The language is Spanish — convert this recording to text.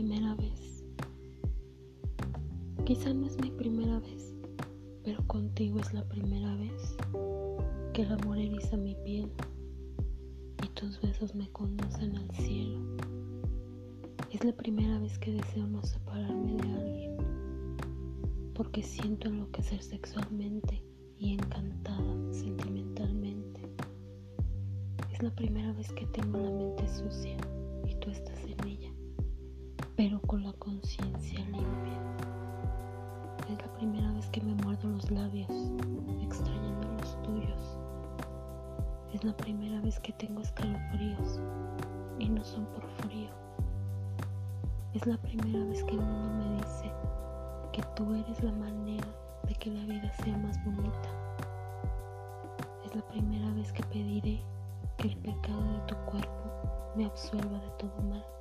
primera vez. Quizá no es mi primera vez, pero contigo es la primera vez que el amor eriza mi piel y tus besos me conducen al cielo. Es la primera vez que deseo no separarme de alguien, porque siento enloquecer sexualmente y encantada sentimentalmente. Es la primera vez que tengo la mente sucia pero con la conciencia limpia. Es la primera vez que me muerdo los labios, extrañando los tuyos. Es la primera vez que tengo escalofríos y no son por frío. Es la primera vez que el mundo me dice que tú eres la manera de que la vida sea más bonita. Es la primera vez que pediré que el pecado de tu cuerpo me absuelva de todo mal.